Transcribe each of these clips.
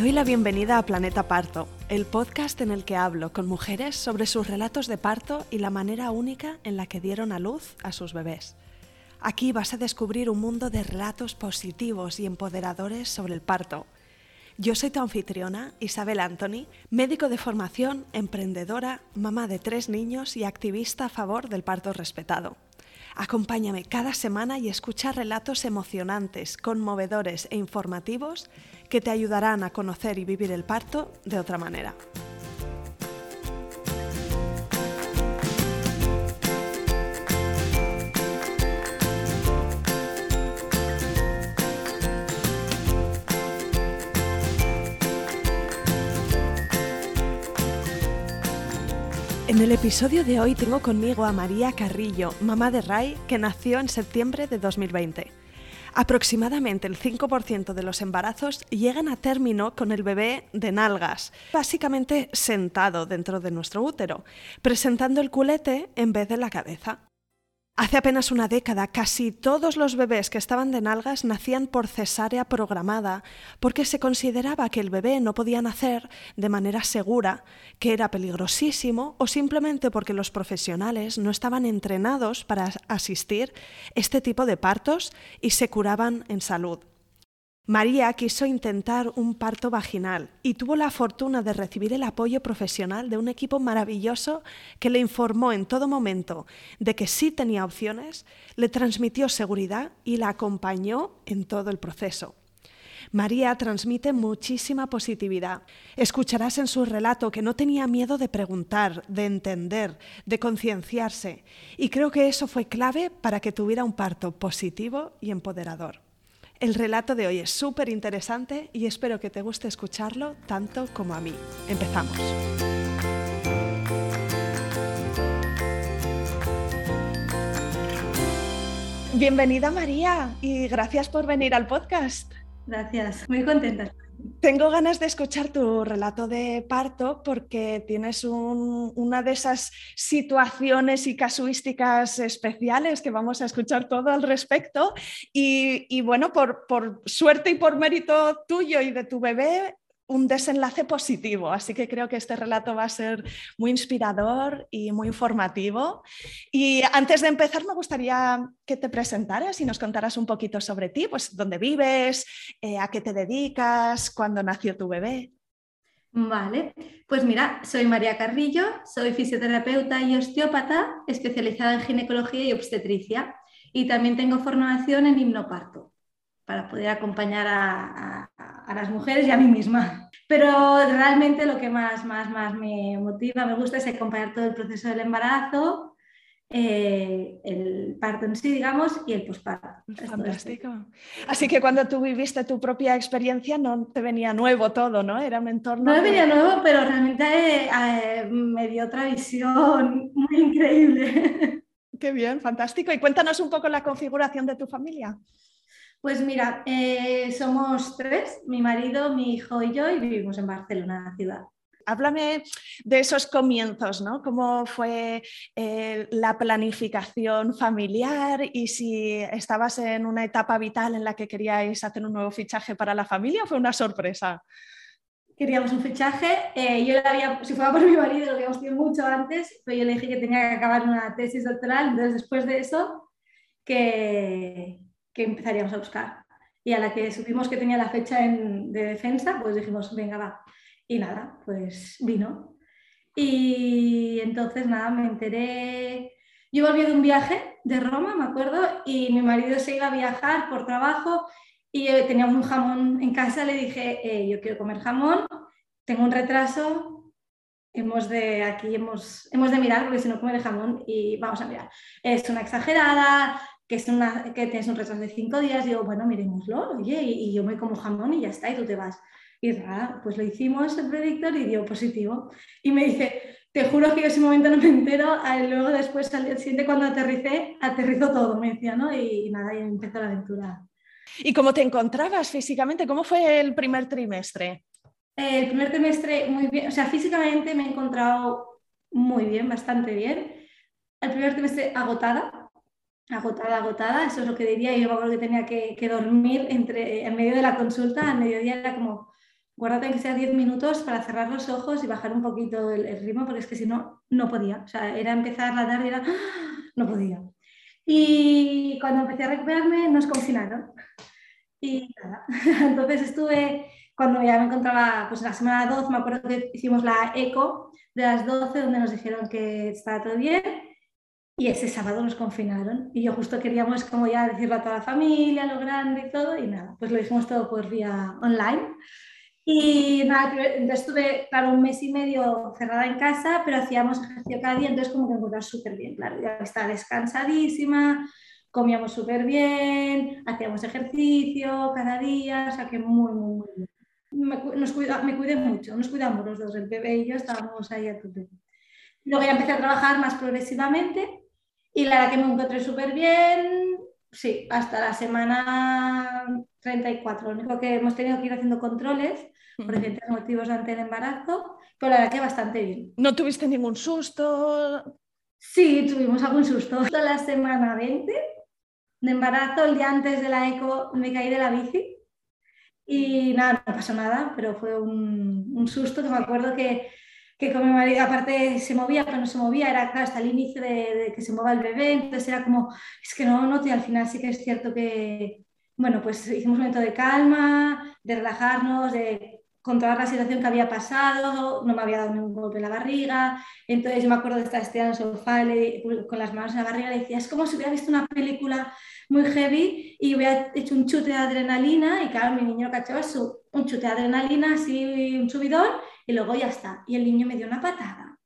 doy la bienvenida a Planeta Parto, el podcast en el que hablo con mujeres sobre sus relatos de parto y la manera única en la que dieron a luz a sus bebés. Aquí vas a descubrir un mundo de relatos positivos y empoderadores sobre el parto. Yo soy tu anfitriona, Isabel Anthony, médico de formación, emprendedora, mamá de tres niños y activista a favor del parto respetado. Acompáñame cada semana y escucha relatos emocionantes, conmovedores e informativos que te ayudarán a conocer y vivir el parto de otra manera. En el episodio de hoy tengo conmigo a María Carrillo, mamá de Ray, que nació en septiembre de 2020. Aproximadamente el 5% de los embarazos llegan a término con el bebé de nalgas, básicamente sentado dentro de nuestro útero, presentando el culete en vez de la cabeza. Hace apenas una década, casi todos los bebés que estaban de nalgas nacían por cesárea programada, porque se consideraba que el bebé no podía nacer de manera segura, que era peligrosísimo, o simplemente porque los profesionales no estaban entrenados para asistir este tipo de partos y se curaban en salud. María quiso intentar un parto vaginal y tuvo la fortuna de recibir el apoyo profesional de un equipo maravilloso que le informó en todo momento de que sí tenía opciones, le transmitió seguridad y la acompañó en todo el proceso. María transmite muchísima positividad. Escucharás en su relato que no tenía miedo de preguntar, de entender, de concienciarse, y creo que eso fue clave para que tuviera un parto positivo y empoderador. El relato de hoy es súper interesante y espero que te guste escucharlo tanto como a mí. Empezamos. Bienvenida María y gracias por venir al podcast. Gracias, muy contenta. Tengo ganas de escuchar tu relato de parto porque tienes una de esas situaciones y casuísticas especiales que vamos a escuchar todo al respecto. Y, bueno, por, suerte y por mérito tuyo y de tu bebé, un desenlace positivo. Así que creo que este relato va a ser muy inspirador y muy informativo. Y antes de empezar, me gustaría que te presentaras y nos contaras un poquito sobre ti, pues dónde vives, eh, a qué te dedicas, cuándo nació tu bebé. Vale, pues mira, soy María Carrillo, soy fisioterapeuta y osteópata especializada en ginecología y obstetricia y también tengo formación en hipnoparto para poder acompañar a, las mujeres y a mí misma. Pero realmente lo que más, más, más me motiva, me gusta es acompañar todo el proceso del embarazo, eh, el parto en sí, digamos, y el posparto. Fantástico. Así que cuando tú viviste tu propia experiencia no te venía nuevo todo, ¿no? Era un entorno... No me venía nuevo, pero realmente eh, me dio otra visión muy increíble. Qué bien, fantástico. Y cuéntanos un poco la configuración de tu familia. Pues mira, eh, somos tres, mi marido, mi hijo y yo, y vivimos en Barcelona, la ciudad. Háblame de esos comienzos, ¿no? ¿Cómo fue eh, la planificación familiar y si estabas en una etapa vital en la que queríais hacer un nuevo fichaje para la familia o fue una sorpresa? Queríamos un fichaje, eh, yo había, si fuera por mi marido, lo habíamos tenido mucho antes, pero yo le dije que tenía que acabar una tesis doctoral, entonces después de eso, que, que empezaríamos a buscar. Y a la que supimos que tenía la fecha de defensa, pues dijimos, venga, va. Y nada, pues vino. Y entonces nada, me enteré. Yo volví de un viaje de Roma, me acuerdo, y mi marido se iba a viajar por trabajo y teníamos un jamón en casa, le dije, eh, yo quiero comer jamón, tengo un retraso, hemos de, aquí hemos, hemos de mirar porque si no comer jamón y vamos a mirar. Es una exagerada, que, es una, que tienes un retraso de cinco días, digo, bueno, miremoslo, oye, y, yo me como jamón y ya está, y tú te vas. Y nada, pues lo hicimos el predictor y dio positivo. Y me dice, te juro que yo ese momento no me entero, luego después al día siguiente cuando aterricé, aterrizó todo, me decía, ¿no? Y, nada, y empezó la aventura. ¿Y cómo te encontrabas físicamente? ¿Cómo fue el primer trimestre? el primer trimestre muy bien, o sea, físicamente me he encontrado muy bien, bastante bien. El primer trimestre agotada, agotada, agotada, eso es lo que diría. Yo me acuerdo que tenía que, dormir entre, en medio de la consulta, al mediodía era como, guárdate que sea 10 minutos para cerrar los ojos y bajar un poquito el, ritmo, porque es que si no, no podía. O sea, era empezar la tarde y era, ¡ah! no podía. Y cuando empecé a recuperarme, nos confinaron. Y nada, entonces estuve, cuando ya me encontraba, pues la semana 12, me acuerdo que hicimos la eco de las 12, donde nos dijeron que estaba todo bien. Y ese sábado nos confinaron. Y yo justo queríamos como ya decirlo a toda la familia, lo grande y todo. Y nada, pues lo dijimos todo por vía online. Y nada, entonces estuve, claro, un mes y medio cerrada en casa, pero hacíamos ejercicio cada día, entonces como que encontraba súper bien, claro, ya estaba descansadísima, comíamos súper bien, hacíamos ejercicio cada día, o sea que muy, muy, muy bien. Me, nos cuida, me cuidé mucho, nos cuidamos los dos, el bebé y yo estábamos ahí a tope. Luego ya empecé a trabajar más progresivamente y la verdad que me encontré súper bien, sí, hasta la semana 34. Lo único que hemos tenido que ir haciendo controles por diferentes motivos ante el embarazo, pero la verdad que bastante bien. ¿No tuviste ningún susto? Sí, tuvimos algún susto. La semana 20 de embarazo, el día antes de la eco, me caí de la bici y nada, no pasó nada, pero fue un, un susto que me acuerdo que, que, con mi marido aparte se movía, pero no se movía, era hasta el inicio de, de, que se mueva el bebé, entonces era como, es que no noté, al final sí que es cierto que, bueno, pues hicimos un momento de calma, de relajarnos, de controlar la situación que había pasado, no me había dado ningún golpe en la barriga, entonces yo me acuerdo de estar estirada en el sofá con las manos en la barriga, le decía, es como si hubiera visto una película muy heavy y hubiera hecho un chute de adrenalina y claro, mi niño cachaba un chute de adrenalina, así un subidón y luego ya está. Y el niño me dio una patada,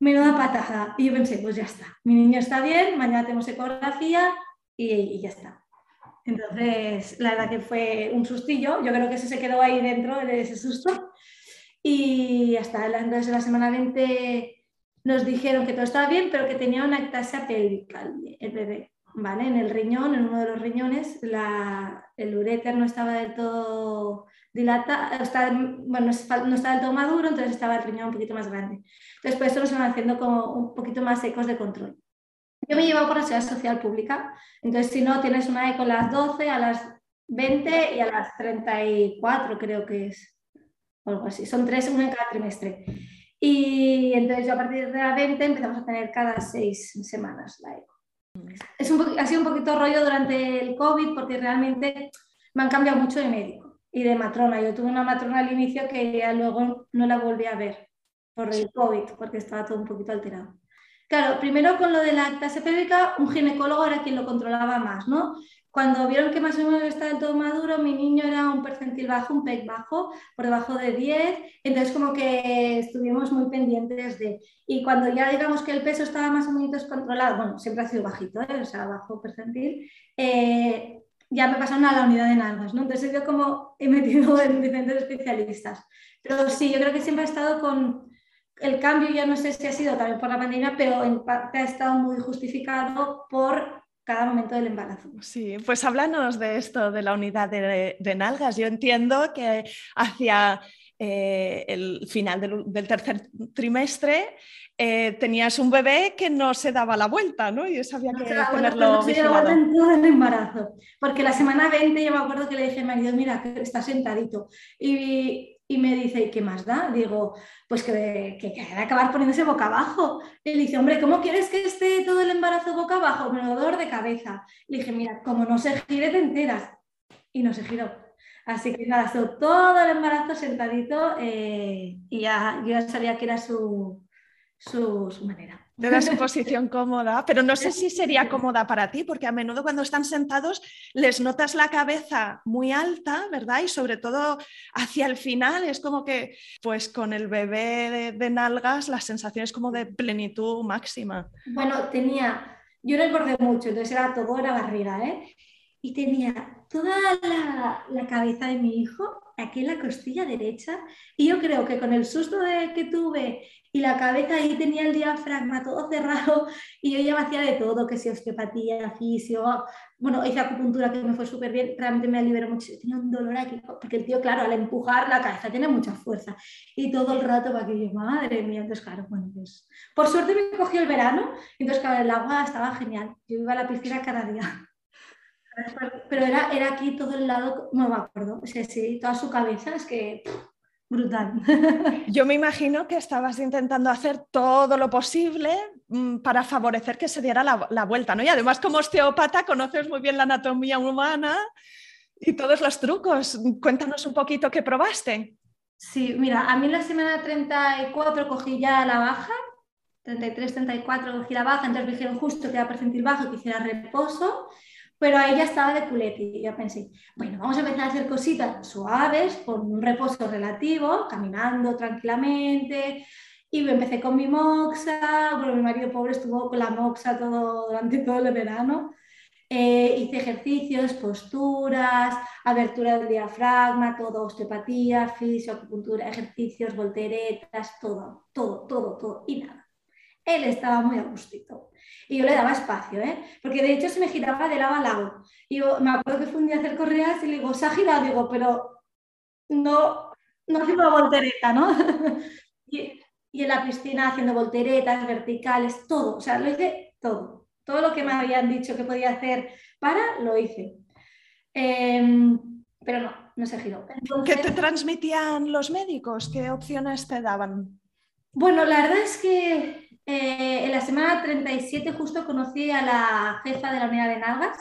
menuda patada. Y yo pensé, pues ya está, mi niño está bien, mañana tenemos ecografía y, y ya está. Entonces, la verdad que fue un sustillo. Yo creo que ese se quedó ahí dentro de ese susto. Y hasta entonces la semana 20 nos dijeron que todo estaba bien, pero que tenía una ectasia pélvica el bebé. ¿vale? En el riñón, en uno de los riñones, la, el uréter no estaba del todo dilatado, bueno, no estaba del todo maduro, entonces estaba el riñón un poquito más grande. Entonces, por eso nos haciendo como un poquito más ecos de control. Yo me he llevado por la seguridad social pública, entonces si no, tienes una eco a las 12, a las 20 y a las 34 creo que es, o algo así, son tres, una en cada trimestre. Y entonces yo a partir de la 20 empezamos a tener cada seis semanas la eco. Es un ha sido un poquito rollo durante el COVID porque realmente me han cambiado mucho de médico y de matrona. Yo tuve una matrona al inicio que ya luego no la volví a ver por el COVID porque estaba todo un poquito alterado. Claro, primero con lo de la lactasia pélvica, un ginecólogo era quien lo controlaba más, ¿no? Cuando vieron que más o menos estaba del todo maduro, mi niño era un percentil bajo, un PEC bajo, por debajo de 10, entonces como que estuvimos muy pendientes de... Y cuando ya digamos que el peso estaba más o menos controlado, bueno, siempre ha sido bajito, ¿eh? o sea, bajo percentil, eh, ya me pasaron a la unidad de nalgas, ¿no? Entonces yo como he metido en diferentes especialistas. Pero sí, yo creo que siempre ha estado con el cambio ya no sé si ha sido también por la pandemia, pero en parte ha estado muy justificado por cada momento del embarazo. Sí, pues háblanos de esto, de la unidad de, nalgas. Yo entiendo que hacia eh, el final del, tercer trimestre eh, tenías un bebé que no se daba la vuelta, ¿no? Y eso había que ponerlo no se vigilado. en todo el embarazo. Porque la semana 20 yo me acuerdo que le dije a mi marido, mira, está sentadito. Y, y me dice, ¿qué más da? Digo, pues que, que, que acabar poniéndose boca abajo. Y le dice, hombre, ¿cómo quieres que esté todo el embarazo boca abajo? Me dolor de cabeza. Le dije, mira, como no se gire, te enteras. Y no se giró. Así que nada, todo el embarazo sentadito eh, y ya, yo ya sabía que era su, su, su manera de una posición cómoda, pero no sé si sería cómoda para ti, porque a menudo cuando están sentados les notas la cabeza muy alta, ¿verdad? Y sobre todo hacia el final es como que, pues con el bebé de, nalgas, la sensación es como de plenitud máxima. Bueno, tenía, yo no engordé mucho, entonces era todo, era barriga, ¿eh? Y tenía toda la, la cabeza de mi hijo aquí en la costilla derecha y yo creo que con el susto que tuve y la cabeza ahí tenía el diafragma todo cerrado y yo ya me hacía de todo, que si osteopatía, fisio, bueno, hice acupuntura que me fue súper bien, realmente me liberó mucho, tenía un dolor aquí, porque el tío, claro, al empujar la cabeza tiene mucha fuerza y todo el rato para que yo, madre mía, entonces claro, bueno, pues por suerte me cogió el verano, entonces claro, el agua estaba genial, yo iba a la piscina cada día. Pero era, era aquí todo el lado, no me acuerdo, sí, sí, toda su cabeza, es que brutal. Yo me imagino que estabas intentando hacer todo lo posible mm, para favorecer que se diera la, la, vuelta, ¿no? Y además como osteópata conoces muy bien la anatomía humana y todos los trucos. Cuéntanos un poquito qué probaste. Sí, mira, a mí en la semana 34 cogí ya la baja, 33, 34 cogí la baja, entonces me dijeron justo que era percentil bajo, que hiciera reposo, pero ahí ya estaba de culete y yo pensé, bueno, vamos a empezar a hacer cositas suaves, con un reposo relativo, caminando tranquilamente, y me empecé con mi moxa, bueno, mi marido pobre estuvo con la moxa todo, durante todo el verano, eh, hice ejercicios, posturas, abertura del diafragma, todo, osteopatía, fisio, acupuntura, ejercicios, volteretas, todo, todo, todo, todo, y nada. Él estaba muy a gustito. Y yo le daba espacio, ¿eh? Porque de hecho se me giraba de lado a lado. Y yo me acuerdo que fue un día a hacer correas y le digo, se ha girado, digo, pero no, no haciendo voltereta, ¿no? y, y en la piscina haciendo volteretas, verticales, todo, o sea, lo hice todo todo lo que me habían dicho que podía hacer para, lo hice. Em, pero no, no se giró. ¿Qué te transmitían los médicos? ¿Qué opciones te daban? Bueno, la verdad es que eh, en la semana 37 justo conocí a la jefa de la unidad de nalgas,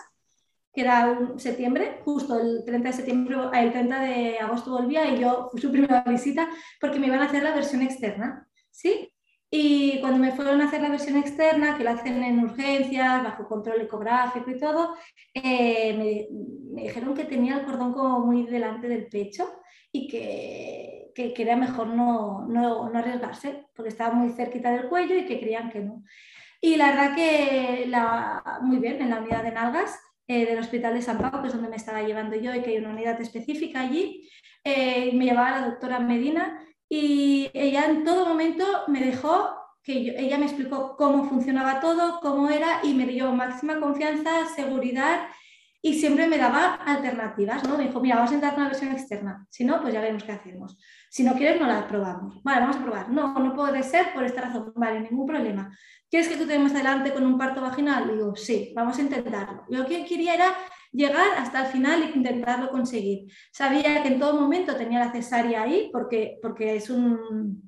que era un septiembre, justo el 30 de septiembre, el 30 de agosto volvía y yo fui su primera visita porque me iban a hacer la versión externa, ¿sí? Y cuando me fueron a hacer la versión externa, que la hacen en urgencias, bajo control ecográfico y todo, eh, me, dijeron que tenía el cordón como muy delante del pecho y que, que, era mejor no, no, no, arriesgarse, porque estaba muy cerquita del cuello y que creían que no. Y la verdad que la, muy bien, en la unidad de nalgas eh, del Hospital de San Pablo, que es donde me estaba llevando yo y que hay una unidad específica allí, eh, me llevaba la doctora Medina y ella en todo momento me dejó que ella me explicó cómo funcionaba todo, cómo era y me dio máxima confianza, seguridad y siempre me daba alternativas, ¿no? Me dijo, mira, vamos a entrar con una versión externa, si no, pues ya vemos qué hacemos. Si no quieres, no la probamos. Vale, vamos a probar. No, no puede ser por esta razón. Vale, ningún problema. ¿Quieres que tú te más adelante con un parto vaginal? Digo, sí, vamos a intentarlo. Lo que quería era llegar hasta el final e intentarlo conseguir. Sabía que en todo momento tenía la cesárea ahí porque, porque es, un,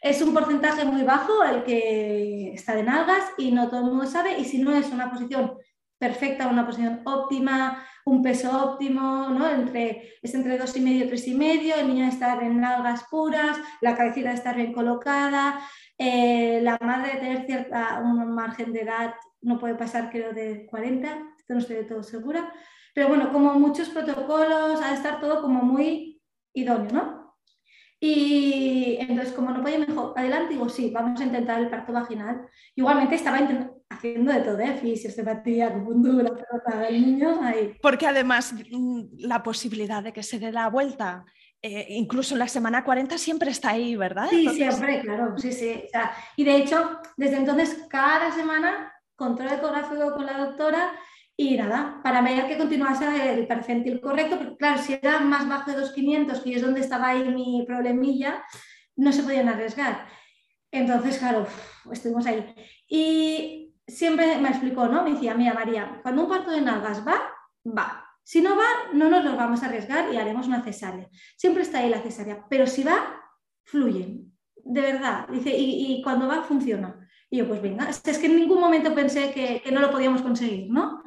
es un porcentaje muy bajo el que está de nalgas y no todo el mundo sabe y si no es una posición perfecta, una posición óptima, un peso óptimo, ¿no? entre, es entre dos y medio, tres y medio, el niño estar en nalgas puras, la cabecita estar bien colocada, eh, la madre tener cierta, un margen de edad no puede pasar creo de 40, esto no estoy de todo segura, pero bueno, como muchos protocolos, ha de estar todo como muy idóneo, ¿no? Y entonces, como no podía mejor, adelante, digo, sí, vamos a intentar el parto vaginal. Igualmente estaba haciendo de todo, ¿eh? fisioterapia, acupuntura, pero el niño ahí. Porque además mm, la posibilidad de que se dé la vuelta eh, incluso en la semana 40 siempre está ahí, ¿verdad? Sí, siempre, claro, sí, sí. y de hecho, desde entonces, cada semana control ecográfico con la doctora y nada, para ver que continuase el percentil correcto, porque claro, si era más bajo de 2,500, que es donde estaba ahí mi problemilla, no se podían arriesgar. Entonces, claro, estuvimos ahí. Y siempre me explicó, ¿no? Me decía, mira María, cuando un parto de nalgas va, va. Si no va, no nos lo vamos a arriesgar y haremos una cesárea. Siempre está ahí la cesárea, pero si va, fluye. De verdad. Dice, y, y cuando va, funciona. Y yo, pues venga, es que en ningún momento pensé que, no lo podíamos conseguir, ¿no?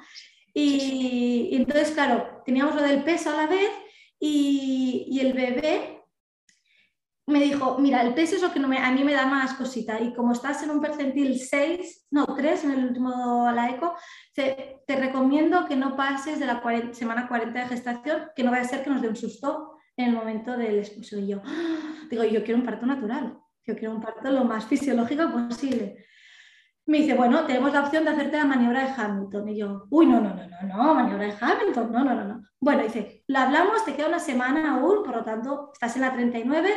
Y, entonces, claro, teníamos lo del peso a la vez y, el bebé me dijo, mira, el peso es lo que no me, a mí me da más cosita y como estás en un percentil 6, no, 3 en el último a la eco, te, recomiendo que no pases de la semana 40 de gestación, que no vaya a ser que nos dé un susto en el momento del esposo. Y yo, ¡ah! digo, yo quiero un parto natural, yo quiero un parto lo más fisiológico posible me dice, bueno, tenemos la opción de hacerte la maniobra de Hamilton. Y yo, uy, no, no, no, no, no, maniobra de Hamilton, no, no, no, no. Bueno, dice, la hablamos, te queda una semana aún, por lo tanto, estás en la 39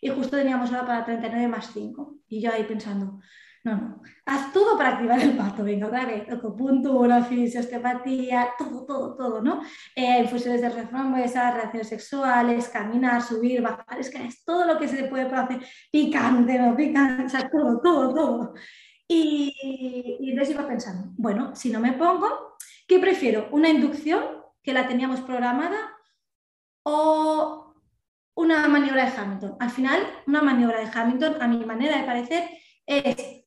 y justo teníamos hora para 39 más 5. Y yo ahí pensando, no, no, haz todo para activar el parto, venga, otra vez, acupuntura, fisioterapia, todo, todo, todo, ¿no? Eh, infusiones de esas relaciones sexuales, caminar, subir, bajar, es que es todo lo que se puede hacer, picante, no picante, o sea, todo, todo, todo. Y, y entonces iba pensando, bueno, si no me pongo, ¿qué prefiero? ¿Una inducción que la teníamos programada o una maniobra de Hamilton. Al final, una maniobra de Hamilton, a mi manera de parecer, es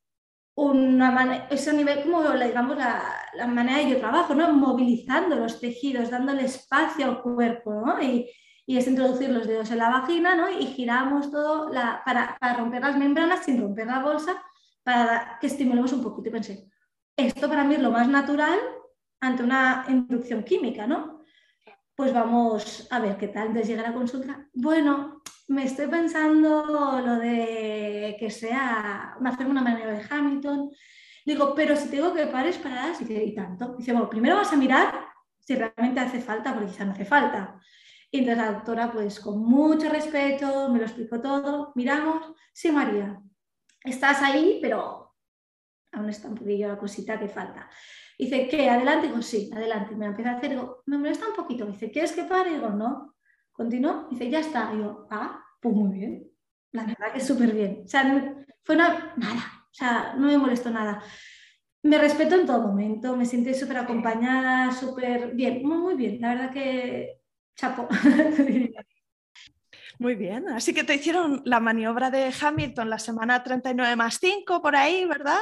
una ese nivel como digamos la, la, manera de yo trabajo, ¿no? movilizando los tejidos, dándole espacio al cuerpo y, y, es introducir los dedos en la vagina ¿no? y giramos todo la, para, para, romper las membranas sin romper la bolsa para que estimulemos un poquito. Y pensé, esto para mí es lo más natural ante una inducción química, ¿no? Pues vamos a ver qué tal. Entonces llega la consulta. Bueno, me estoy pensando lo de que sea hacer una manera de Hamilton. Digo, pero si tengo que pares dice, y tanto. Dice, bueno, primero vas a mirar si realmente hace falta, porque quizá no hace falta. Y entonces la doctora, pues con mucho respeto, me lo explicó todo. Miramos, sí, María, estás ahí, pero aún está un poquillo la cosita que falta. Dice, ¿qué? ¿Adelante? Digo, sí, adelante. Me empieza a hacer, digo, me molesta un poquito. Dice, ¿quieres que pare? Digo, no. Continuó, dice, ya está. Yo, ah, pues muy bien. La verdad que súper bien. O sea, fue nada, o sea, no me molestó nada. Me respeto en todo momento, me sentí súper acompañada, súper bien, muy, muy bien. La verdad que chapo. Muy bien, así que te hicieron la maniobra de Hamilton la semana 39 más 5 por ahí, ¿verdad?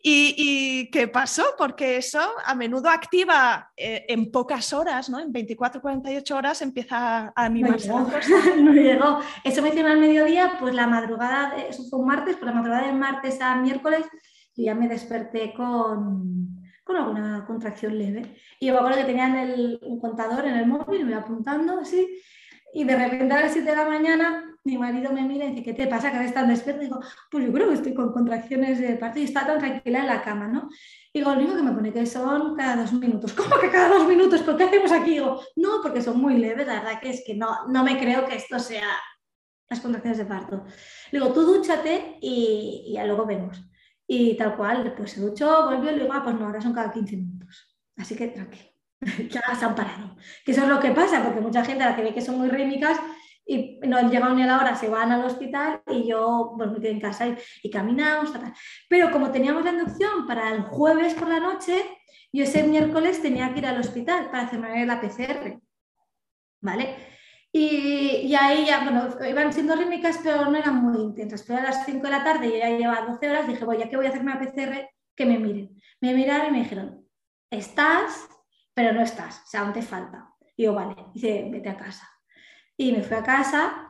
¿Y, qué pasó? Porque eso a menudo activa eh, en pocas horas, ¿no? En 24, 48 horas empieza a animarse. No llegó, no llegó. Eso me hicieron al mediodía, pues la madrugada, eso fue un martes, pues la madrugada del martes a miércoles, yo ya me desperté con, con alguna contracción leve. Y yo me acuerdo que tenían el, un contador en el móvil, me iba apuntando así, y de repente a las 7 de la mañana mi marido me mira y dice, ¿qué te pasa? ¿Que estás despierto? digo, pues yo creo que estoy con contracciones de parto y está tan tranquila en la cama, ¿no? digo, lo único que me pone que son cada dos minutos. ¿Cómo que cada dos minutos? ¿Por qué hacemos aquí? digo, no, porque son muy leves, la verdad que es que no, no me creo que esto sea las contracciones de parto. digo, tú dúchate y, y luego vemos. Y tal cual, pues se duchó, volvió y le digo, ah, pues no, ahora son cada 15 minutos. Así que tranquilo. ya se han parado. Que eso es lo que pasa, porque mucha gente a la que ve que son muy rítmicas y no han llegado ni a la hora, se van al hospital y yo pues, me quedo en casa y, caminamos. Pero como teníamos la inducción para el jueves por la noche, yo ese miércoles tenía que ir al hospital para hacerme la PCR. ¿Vale? Y, y, ahí ya, bueno, iban siendo rítmicas, pero no eran muy intensas. Pero a las 5 de la tarde, y ya llevaba 12 horas, dije, voy, ya que voy a hacerme la PCR, que me miren. Me miraron y me dijeron, estás pero no estás, o sea, aún te falta. Y yo, vale, dice, vete a casa. Y me fui a casa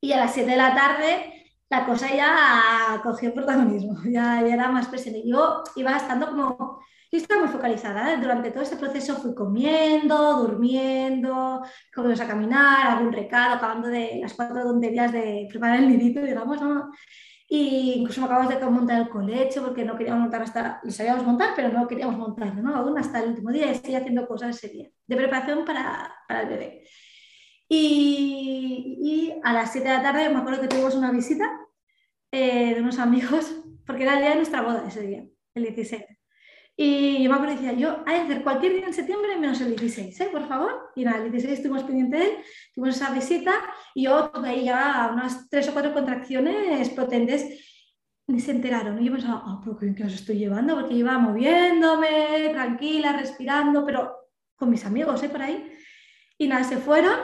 y a las 7 de la tarde la cosa ya cogió protagonismo, ya, ya era más presente. Yo iba estando como, yo estaba muy focalizada, ¿eh? durante todo ese proceso fui comiendo, durmiendo, comimos a caminar, algún recado, acabando de las cuatro tonterías de preparar el nidito, digamos, ¿no? Y incluso acabamos de montar el colecho porque no queríamos montar hasta, lo sabíamos montar, pero no queríamos montar, ¿no? Aún hasta el último día y estoy haciendo cosas ese día, de preparación para, para el bebé. Y, y, a las 7 de la tarde me acuerdo que tuvimos una visita eh, de unos amigos, porque era el día de nuestra boda ese día, el 16. Y yo me acuerdo decía, yo hay que hacer cualquier día en septiembre menos el 16, ¿eh? por favor. Y nada, el 16 estuvimos pendientes de él, tuvimos esa visita y yo tuve ahí ya unas tres o cuatro contracciones potentes. Ni se enteraron. Y yo pensaba, oh, ¿pero qué, qué os estoy llevando? Porque iba moviéndome, tranquila, respirando, pero con mis amigos, ¿eh? Por ahí. Y nada, se fueron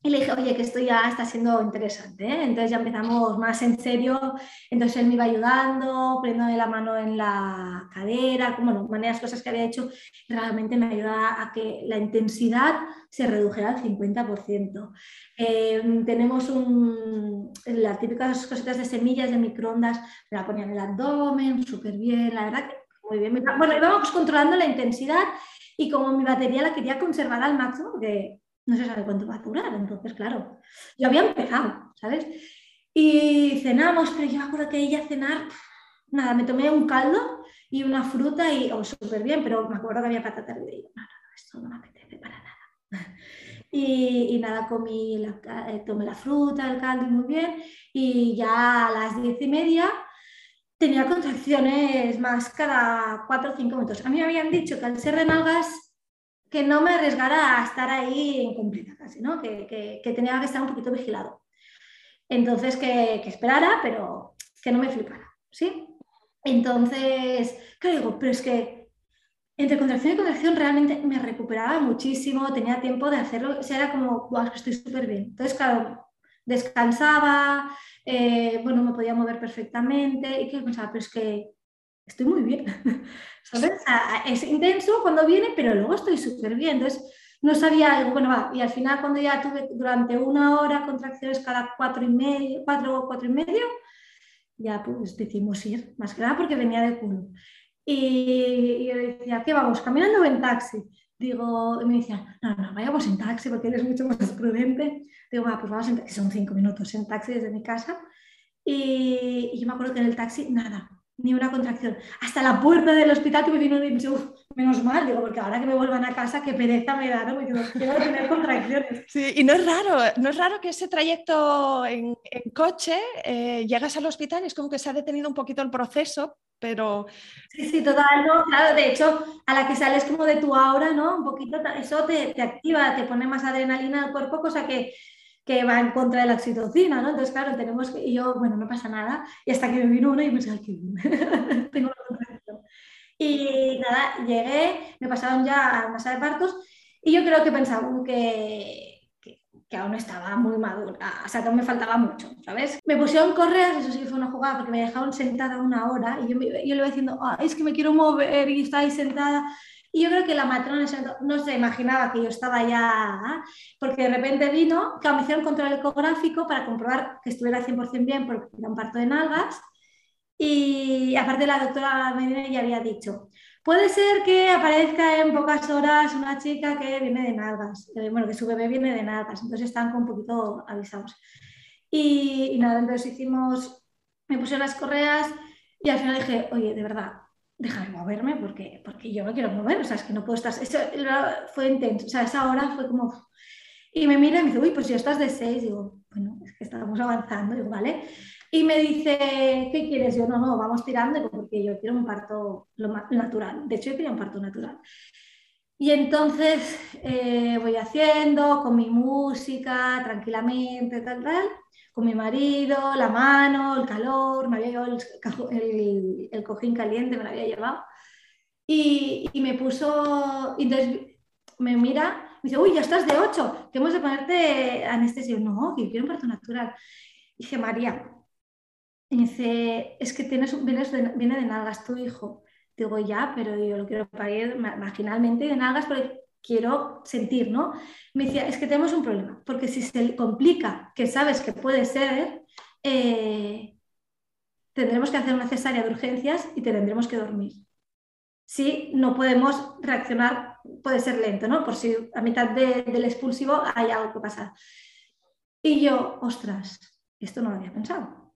y le dije, oye, que esto ya está siendo interesante. ¿eh? Entonces ya empezamos más en serio. Entonces él me iba ayudando, poniéndome la mano en la cadera, bueno, maneras, cosas que había hecho. realmente me ayudaba a que la intensidad se redujera al 50%. Eh, tenemos un, las típicas cositas de semillas de microondas, me la ponían en el abdomen, súper bien, la verdad que muy bien. Bueno, íbamos controlando la intensidad y como mi batería la quería conservar al máximo, porque no se sabe cuánto va a durar. Entonces, claro, yo había empezado, ¿sabes? Y cenamos, pero yo me acuerdo que ella cenar, nada, me tomé un caldo y una fruta y, oh, súper bien, pero me acuerdo que había patatas y digo, no, no, no, esto no me apetece para nada. Y, nada, comí, eh, tomé la fruta, el caldo y muy bien, y ya a las diez y media tenía contracciones más cada cuatro o cinco minutos. A mí me habían dicho que al ser de nalgas que no me arriesgara a estar ahí incompleta casi, ¿no? Que, que, tenía que estar un poquito vigilado. Entonces, que, que, esperara, pero que no me flipara, ¿sí? Entonces, claro, digo, pero es que entre contracción y contracción realmente me recuperaba muchísimo, tenía tiempo de hacerlo, o sea, era como, wow, estoy súper bien. Entonces, claro, descansaba, eh, bueno, me podía mover perfectamente y que pensaba, pero es que estoy muy bien, ¿sabes? es intenso cuando viene, pero luego estoy súper bien. Entonces, no sabía, bueno, va, y al final cuando ya tuve durante una hora contracciones cada cuatro y medio, cuatro o cuatro y medio, ya pues decidimos ir, más que nada porque venía de culo. Y, yo decía, ¿qué vamos? ¿Caminando o en taxi? Digo, y me decían, no, no, vayamos en taxi porque eres mucho más prudente. Digo, va, pues vamos en taxi, son cinco minutos en taxi desde mi casa. Y, y yo me acuerdo que en el taxi, nada, ni una contracción. Hasta la puerta del hospital que me vino y me dijo, menos mal, digo, porque ahora que me vuelvan a casa, qué pereza me da, ¿no? Me digo, quiero tener contracciones. Sí, y no es raro, no es raro que ese trayecto en, coche eh, llegas al hospital y es como que se ha detenido un poquito el proceso, pero... Sí, sí, total, ¿no? Claro, de hecho, a la que sales como de tu aura, ¿no? Un poquito, eso te, te activa, te pone más adrenalina al cuerpo, cosa que que va en contra de la oxitocina, ¿no? Entonces, claro, tenemos que, y yo, bueno, no pasa nada, y hasta que me vino uno y me dije, tengo la contracción. Y nada, llegué, me pasaron ya a masa de partos, y yo creo que pensaban que, que, que, aún estaba muy madura, o sea, que aún me faltaba mucho, ¿sabes? Me pusieron correas, eso sí fue una jugada, porque me dejaron sentada una hora, y yo, yo le iba diciendo, es que me quiero mover, y está ahí sentada, y yo creo que la matrona no se imaginaba que yo estaba ya, porque de repente vino, que me hicieron control ecográfico para comprobar que estuviera 100% bien porque era un parto de nalgas. Y aparte la doctora Medina ya había dicho, puede ser que aparezca en pocas horas una chica que viene de nalgas, bueno, que su bebé viene de nalgas, entonces están un poquito avisados. Y, y nada, entonces hicimos, me puse las correas y al final dije, oye, de verdad, dejar moverme porque, porque yo no quiero mover, o sea, es que no puedo estar, eso fue intenso, o sea, esa hora fue como, y me mira y me dice, uy, pues ya estás de seis, digo, bueno, es que estábamos avanzando, digo, vale, y me dice, ¿qué quieres? Yo, no, no, vamos tirando, porque yo quiero un parto lo natural, de hecho yo quería un parto natural. Y entonces eh, voy haciendo con mi música, tranquilamente, tal, tal, con mi marido, la mano, el calor, me había llevado el, el, cojín caliente, me lo había llevado. Y, y, me puso, y entonces me mira, me dice, uy, ya estás de 8, que hemos de ponerte anestesia. no, que quiero un parto natural. Y dije, María, y dice, es que tienes, vienes de, viene de nalgas tu hijo. Digo, ya, pero yo lo quiero parir marginalmente de nalgas, porque quiero sentir, ¿no? Me decía, es que tenemos un problema, porque si se complica, que sabes que puede ser, eh, tendremos que hacer una cesárea de urgencias y te tendremos que dormir. Si no podemos reaccionar, puede ser lento, ¿no? Por si a mitad del expulsivo hay algo que pasa. Y yo, ostras, esto no lo había pensado.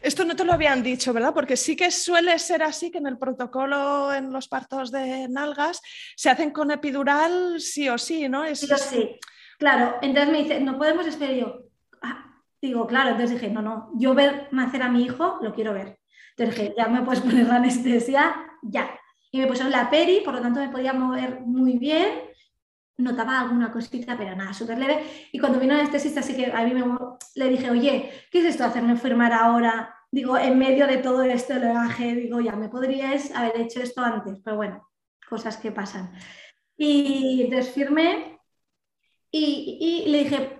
Esto no te lo habían dicho, ¿verdad? Porque sí que suele ser así que en el protocolo en los partos de nalgas se hacen con epidural sí o sí, ¿no? Sí o sí. Claro, entonces me dice, no podemos esperar yo. Ah, digo, claro, entonces dije, no, no, yo ver nacer a mi hijo lo quiero ver. Entonces dije, ya me puedes poner la anestesia, ya. Y me pusieron la peri, por lo tanto me podía mover muy bien notaba alguna cosita, pero nada, súper leve. Y cuando vino el anestesista, así que a mí me, le dije, oye, ¿qué es esto hacerme firmar ahora? Digo, en medio de todo esto legaje, digo, ya, me podríais haber hecho esto antes, pero bueno, cosas que pasan. Y entonces firmé y, le dije,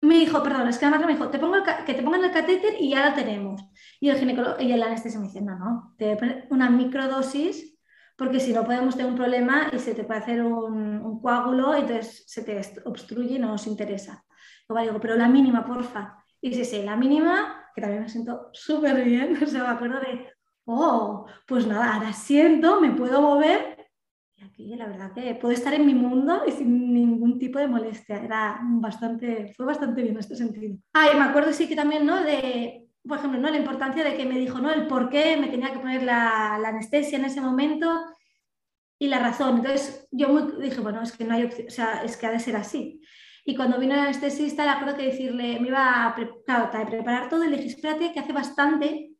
me dijo, perdón, es que además me dijo, te pongo que te pongan el catéter y ya lo tenemos. Y el ginecólogo y el anestesista me dice, no, no, te voy a poner una microdosis porque si no podemos tener un problema y se te puede hacer un, coágulo y entonces se te obstruye y no nos interesa. Luego digo, pero la mínima, porfa. Y sí, sí, la mínima, que también me siento súper bien, o sea, me acuerdo de, oh, pues nada, ahora siento, me puedo mover y aquí la verdad que puedo estar en mi mundo y sin ningún tipo de molestia. Era bastante, fue bastante bien en este sentido. Ah, y me acuerdo sí que también, ¿no? De, por ejemplo, ¿no? la importancia de que me dijo ¿no? el por qué me tenía que poner la, anestesia en ese momento y la razón. Entonces yo dije, bueno, es que no hay opción, o sea, es que ha de ser así. Y cuando vino el anestesista, le acuerdo que decirle, me iba a, preparar todo y le dije, espérate, que hace bastante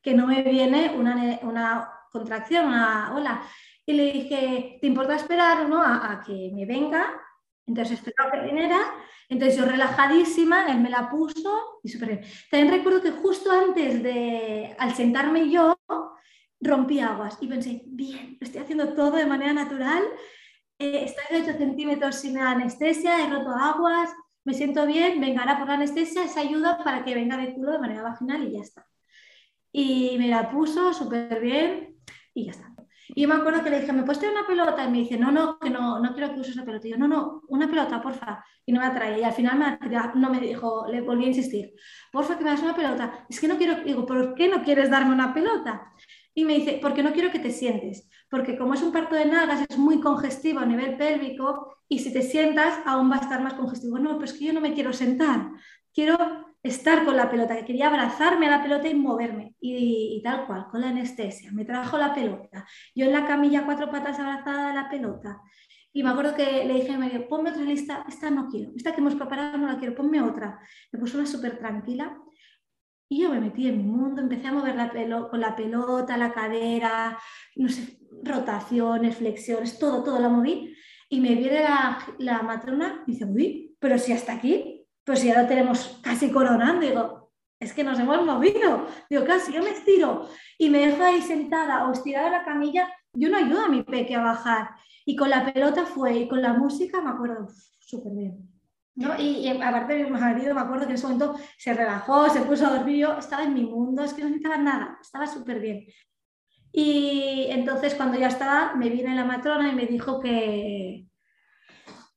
que no me viene una, una contracción, una ola. Y le dije, ¿te importa esperar ¿no? a que me venga? Entonces esperó que viniera entonces yo relajadísima, él me la puso y súper bien. También recuerdo que justo antes de, al sentarme yo, rompí aguas y pensé, bien, lo estoy haciendo todo de manera natural, eh, estoy de 8 centímetros sin anestesia, he roto aguas, me siento bien, venga ahora por la anestesia, esa ayuda para que venga de culo de manera vaginal y ya está. Y me la puso súper bien y ya está. Y yo me acuerdo que le dije, ¿me puedes traer una pelota? Y me dice, no, no, que no, no quiero que uses la pelota. Y yo, no, no, una pelota, porfa. Y no me la traía. Y al final me no me dijo, le volví a insistir, porfa, que me das una pelota. Es que no quiero, digo, ¿por qué no quieres darme una pelota? Y me dice, porque no quiero que te sientes. Porque como es un parto de nalgas, es muy congestivo a nivel pélvico y si te sientas aún va a estar más congestivo. No, pero es que yo no me quiero sentar. Quiero estar con la pelota, que quería abrazarme a la pelota y moverme. Y, tal cual, con la anestesia. Me trajo la pelota. Yo en la camilla, cuatro patas abrazada a la pelota. Y me acuerdo que le dije a Mario, ponme otra lista, esta no quiero, esta que hemos preparado no la quiero, ponme otra. Me puso una súper tranquila. Y yo me metí en mi mundo, empecé a mover la con la pelota, la cadera, no sé, rotaciones, flexiones, todo, todo la moví. Y me viene la, la matrona y dice, uy, pero si hasta aquí, pues ya lo tenemos casi coronando, digo, es que nos hemos movido. Digo, casi yo me estiro y me dejo ahí sentada o estirada en la camilla, yo no ayudo a mi peque a bajar. Y con la pelota fue, y con la música me acuerdo súper bien. ¿no? Y, aparte mi marido, me acuerdo que en ese momento se relajó, se puso a dormir, yo estaba en mi mundo, es que no necesitaba nada, estaba súper bien. Y entonces cuando ya estaba, me viene la matrona y me dijo que,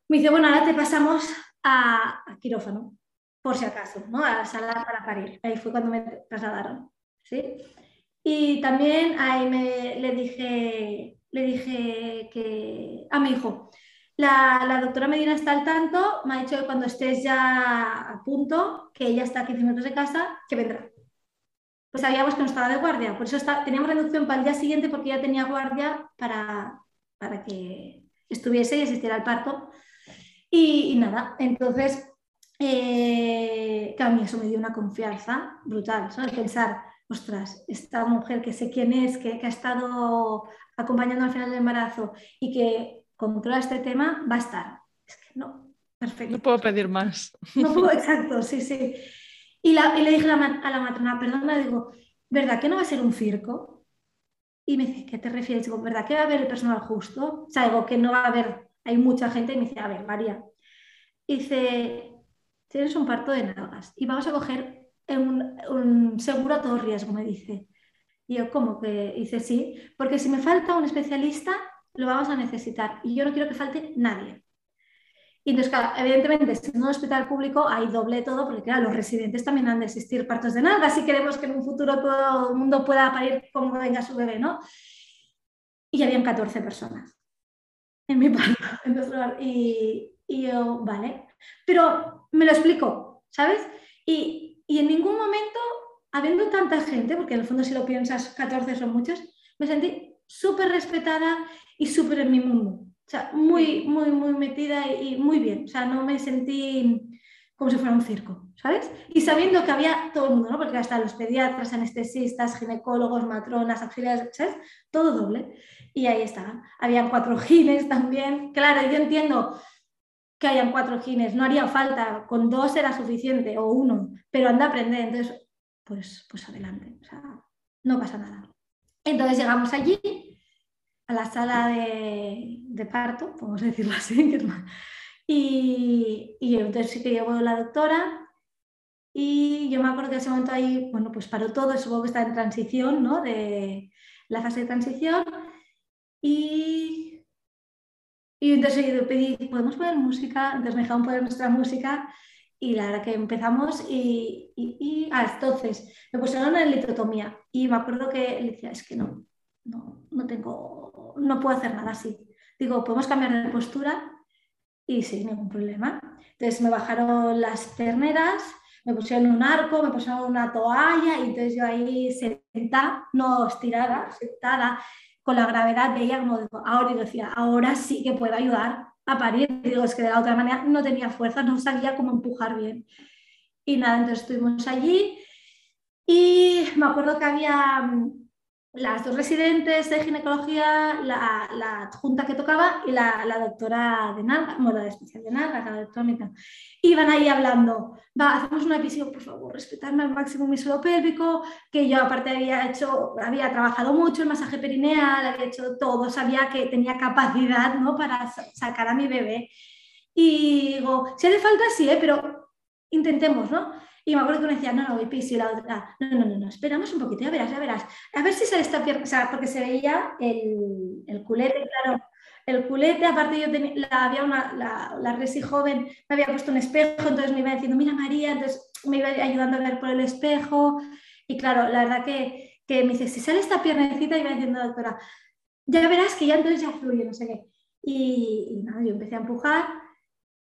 me dice, bueno, ahora te pasamos a, quirófano, por si acaso, ¿no? a la sala para parir. Ahí fue cuando me trasladaron. ¿sí? Y también ahí me, le, dije, le dije que a mi hijo, la, la, doctora Medina está al tanto, me ha dicho que cuando estés ya a punto, que ella está a 15 minutos de casa, que vendrá. Pues sabíamos que no estaba de guardia, por eso está, teníamos reducción para el día siguiente porque ya tenía guardia para, para que estuviese y asistiera al parto y, nada, entonces, eh, a mí eso me dio una confianza brutal, ¿sabes? Pensar, ostras, esta mujer que sé quién es, que, ha estado acompañando al final del embarazo y que controla este tema, va a estar. Es que no, perfecto. No puedo pedir más. No puedo, exacto, sí, sí. Y, le dije a la, matrona, perdona, digo, ¿verdad que no va a ser un circo? Y me dice, ¿qué te refieres? Digo, ¿verdad que va a haber el personal justo? O sea, digo, que no va a haber hay mucha gente y me dice, a ver, María, dice, tienes un parto de nalgas y vamos a coger un, seguro a todo riesgo, me dice. Y yo, ¿cómo que? Dice, sí, porque si me falta un especialista, lo vamos a necesitar y yo no quiero que falte nadie. Y entonces, claro, evidentemente, si un hospital público hay doble todo, porque claro, los residentes también han de existir partos de nalgas si queremos que en un futuro todo el mundo pueda parir como venga su bebé, ¿no? Y habían 14 personas en mi parto. y, y, yo, vale. Pero me lo explico, ¿sabes? Y, y, en ningún momento, habiendo tanta gente, porque en el fondo si lo piensas, 14 son muchos, me sentí súper respetada y súper en mi mundo. O sea, muy, muy, muy metida y, muy bien. O sea, no me sentí como si fuera un circo, ¿sabes? Y sabiendo que había todo el mundo, ¿no? Porque hasta los pediatras, anestesistas, ginecólogos, matronas, auxiliares, ¿sabes? Todo doble y ahí estaban. Habían cuatro gines también. Claro, yo entiendo que hayan cuatro gines, no haría falta, con dos era suficiente o uno, pero anda a aprender, entonces, pues, pues adelante, o sea, no pasa nada. Entonces llegamos allí, a la sala de, parto, podemos decirlo así, y, entonces sí que llegó la doctora y yo me acuerdo que ese momento ahí, bueno, pues paró todo, supongo que está en transición, ¿no? De la fase de transición y, y entonces yo pedí, ¿podemos poner música? Entonces me dejaron poner nuestra música y la verdad que empezamos y, y, ah, entonces me pusieron en litotomía y me acuerdo que le decía, es que no, no, no tengo, no puedo hacer nada así. Digo, ¿podemos cambiar de postura? Y sí, ningún problema. Entonces me bajaron las terneras, me pusieron un arco, me pusieron una toalla y entonces yo ahí sentada, no estirada, sentada con la gravedad de ella, como ahora y decía, ahora sí que puedo ayudar a parir. digo, es que de la otra manera no tenía fuerza, no sabía cómo empujar bien. Y nada, entonces estuvimos allí y me acuerdo que había mm, las dos residentes de ginecología, la, la adjunta que tocaba y la, la doctora de nalga, bueno, la especial de nalga, la doctora iban ahí hablando, va, hacemos una visión, por favor, respetarme al máximo mi suelo pélvico, que yo aparte había hecho, había trabajado mucho el masaje perineal, había hecho todo, sabía que tenía capacidad ¿no? para sacar a mi bebé. Y digo, si hace falta, sí, ¿eh? pero intentemos, ¿no? Y me acuerdo que uno decía, no, no, voy piso y la otra, no, no, no, no, esperamos un poquito, ya verás, ya verás. A ver si sale esta pierna, o sea, porque se veía el, el culete, claro, el culete, aparte yo tenía, la, había una, la, la resi joven, me había puesto un espejo, entonces me iba diciendo, mira María, entonces me iba ayudando a ver por el espejo. Y claro, la verdad que, que me dice, si sale esta piernecita, me diciendo, doctora, ya verás que ya entonces ya fluye, no sé qué. Y, y nada, yo empecé a empujar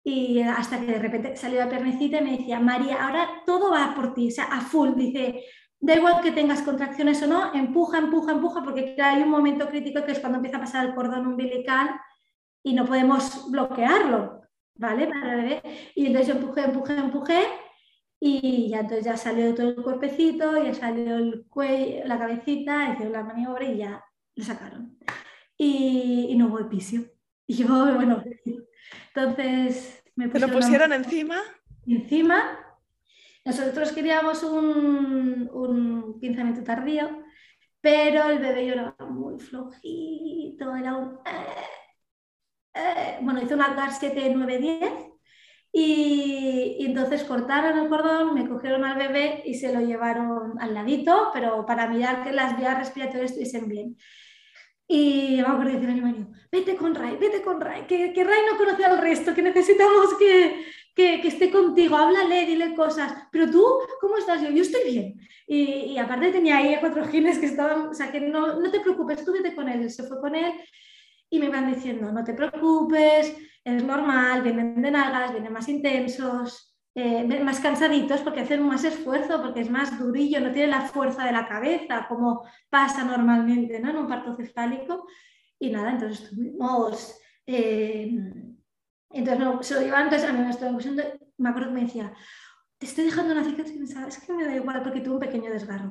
y hasta que de repente salió la piernecita y me decía, María, ahora todo va por ti, o sea, a full. Dice, da igual que tengas contracciones o no, empuja, empuja, empuja, porque hay un momento crítico que es cuando empieza a pasar el cordón umbilical y no podemos bloquearlo, ¿vale? Para bebé. Y entonces yo empujé, empujé, empujé y ya entonces ya salió todo el cuerpecito, ya salió el cuello, la cabecita, hicieron la maniobra y ya lo sacaron. Y, y no hubo epicio. Y yo, bueno, entonces me pusieron, ¿Te lo pusieron encima? Encima nosotros queríamos un, un pinzamiento tardío, pero el bebé lloraba muy flojito, era un... Eh, eh, bueno, hizo una GAR 7, 9, 10 y, y, entonces cortaron el cordón, me cogieron al bebé y se lo llevaron al ladito, pero para mirar que las vías respiratorias estuviesen bien. Y me acuerdo de decir a mi marido, vete con Ray, vete con Ray, que, que Ray no conoce al resto, que necesitamos que, que, que, esté contigo, háblale, dile cosas, pero tú, ¿cómo estás? Yo, yo estoy bien. Y, y aparte tenía ahí cuatro gines que estaban, o sea, que no, no te preocupes, tú vete con él. Se fue con él y me van diciendo, no te preocupes, es normal, vienen de nalgas, vienen más intensos, eh, más cansaditos porque hacen más esfuerzo, porque es más durillo, no tiene la fuerza de la cabeza como pasa normalmente ¿no? en un parto cefálico. Y nada, entonces estuvimos... Eh, entonces no, se lo llevaban, entonces a mí me estaba me acuerdo que me decía, te estoy dejando una cicatriz pensaba, es que me da igual porque tuve un pequeño desgarro.